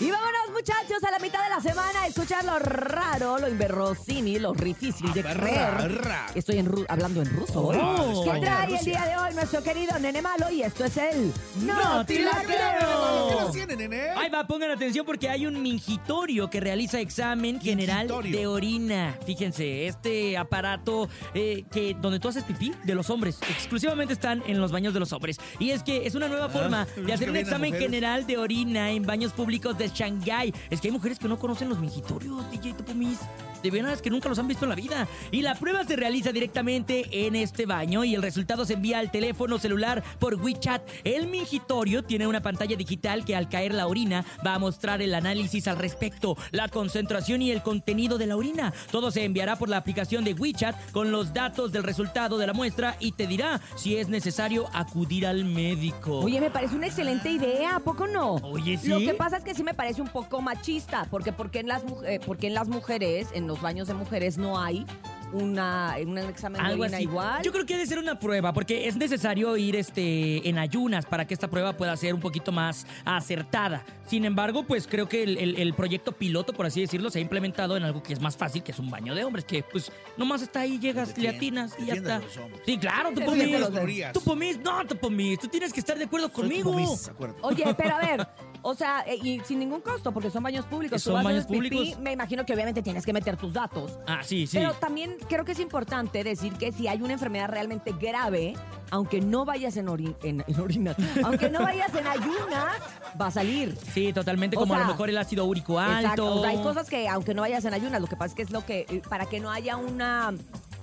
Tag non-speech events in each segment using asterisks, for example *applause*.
Y vámonos, muchachos, a la mitad de la semana escuchar lo raro, lo inverosímil, lo difícil de creer. Estoy en ru- hablando en ruso. hoy. Oh. ¿Qué trae el día de hoy nuestro querido Nene Malo? Y esto es el ¡No te la creo! ¿Qué las tiene, nene? Ahí va, pongan atención porque hay un mingitorio que realiza examen general Mingitorio. de orina. Fíjense, este aparato eh, que donde tú haces pipí de los hombres, exclusivamente están en los baños de los hombres. Y es que es una nueva forma es *laughs* de hacer que un vienen examen mujeres. general de orina en baños públicos de Shanghái. Es que hay mujeres que no conocen los mingitorios, DJ Topomis. De veras que nunca los han visto en la vida. Y la prueba se realiza directamente en este baño y el resultado se envía al teléfono celular por WeChat. El mingitorio tiene una pantalla digital que al caer la orina va a mostrar el análisis al respecto, la concentración y el contenido de la orina. Todo se enviará por la aplicación de WeChat con los datos del resultado de la muestra y te dirá si es necesario acudir al médico. Oye, me parece una excelente idea, ¿a poco no? Oye, ¿sí? Lo que pasa es que sí me parece un poco machista, porque porque en las, mu- eh, porque en las mujeres, en los baños de mujeres no hay una, un examen de Algo orina así. igual. Yo creo que debe ser una prueba, porque es necesario ir este, en ayunas para que esta prueba pueda ser un poquito más acertada. Sin embargo, pues creo que el, el- el proyecto piloto, por así decirlo, se ha implementado en algo que es más fácil, que es un baño de hombres, que pues nomás está ahí, llegas, le atinas y ya está. Sí, claro, tú hombres. Tú pomis, no, tú pomis. Tú tienes que estar de acuerdo conmigo. acuérdate. Oye, pero a ver, *laughs* o sea, eh, y sin ningún costo, porque son baños públicos. Tú Son vas a baños hacer pipí, públicos. Me imagino que obviamente tienes que meter tus datos. Ah, sí, sí. Pero también creo que es importante decir que si hay una enfermedad realmente grave, aunque no vayas en, ori- en, en orina, *laughs* aunque no vayas en ayunas, va a salir. Sí, totalmente, O como a sea, lo mejor el ácido úrico alto. Exacto. O sea, hay cosas que, aunque no vayas en ayunas, lo que pasa es que es lo que, eh, para que no haya una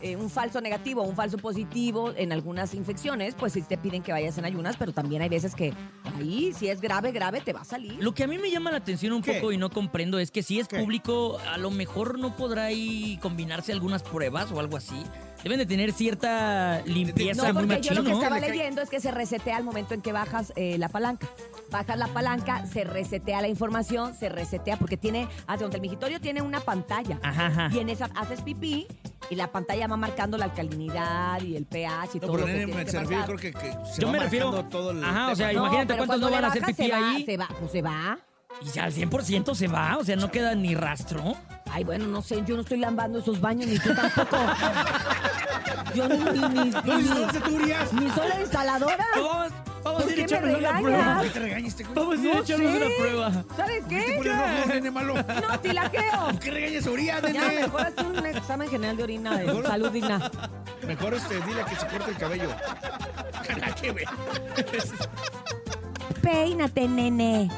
eh, un falso negativo, un falso positivo en algunas infecciones, pues sí te piden que vayas en ayunas, pero también hay veces que ahí, si es grave, grave, te va a salir. Lo que a mí me llama la atención un ¿Qué? poco y no comprendo es que si es ¿Qué? público, a lo mejor no podrá ahí combinarse algunas pruebas o algo así. Deben de tener cierta limpieza No, muy porque yo lo que estaba leyendo es que se resetea al momento en que bajas eh, la palanca. Bajas la palanca, se resetea la información, se resetea, porque tiene, hacia donde el migitorio tiene una pantalla. Ajá, ajá. Y en esa haces pipí y la pantalla va marcando la alcalinidad y el pH y No, todo pero lo que nene, tiene me que marcar. creo que, que se Yo va me refiero- marcando todo el Ajá, o sea, tema. imagínate pero cuántos cuando no van le a hacer bajas, pipí se va, ahí. Se va, pues se va. Y ya al 100% se va, o sea, no queda ni rastro. Ay, bueno, no sé, yo no estoy lambando esos baños, ni tú tampoco. Yo ni, ni, ni, ¿No dices dónde tú irías? ni, ni soy la instaladora. Vamos, vamos ¿Por a ir qué a echarnos una prueba. ¿Qué te regañas este güey? Vamos a ir a No echarnos una prueba. ¿Sabes ¿Te qué? rojo, nene malo? *laughs* No, tilaqueo. ¿Qué regañas a Uriah, Ya, nene? mejor hazte un examen general de orina de Mejor- salud digna. Mejor este, dile que se corte el cabello. *laughs* Nada que ver. Peínate, nene.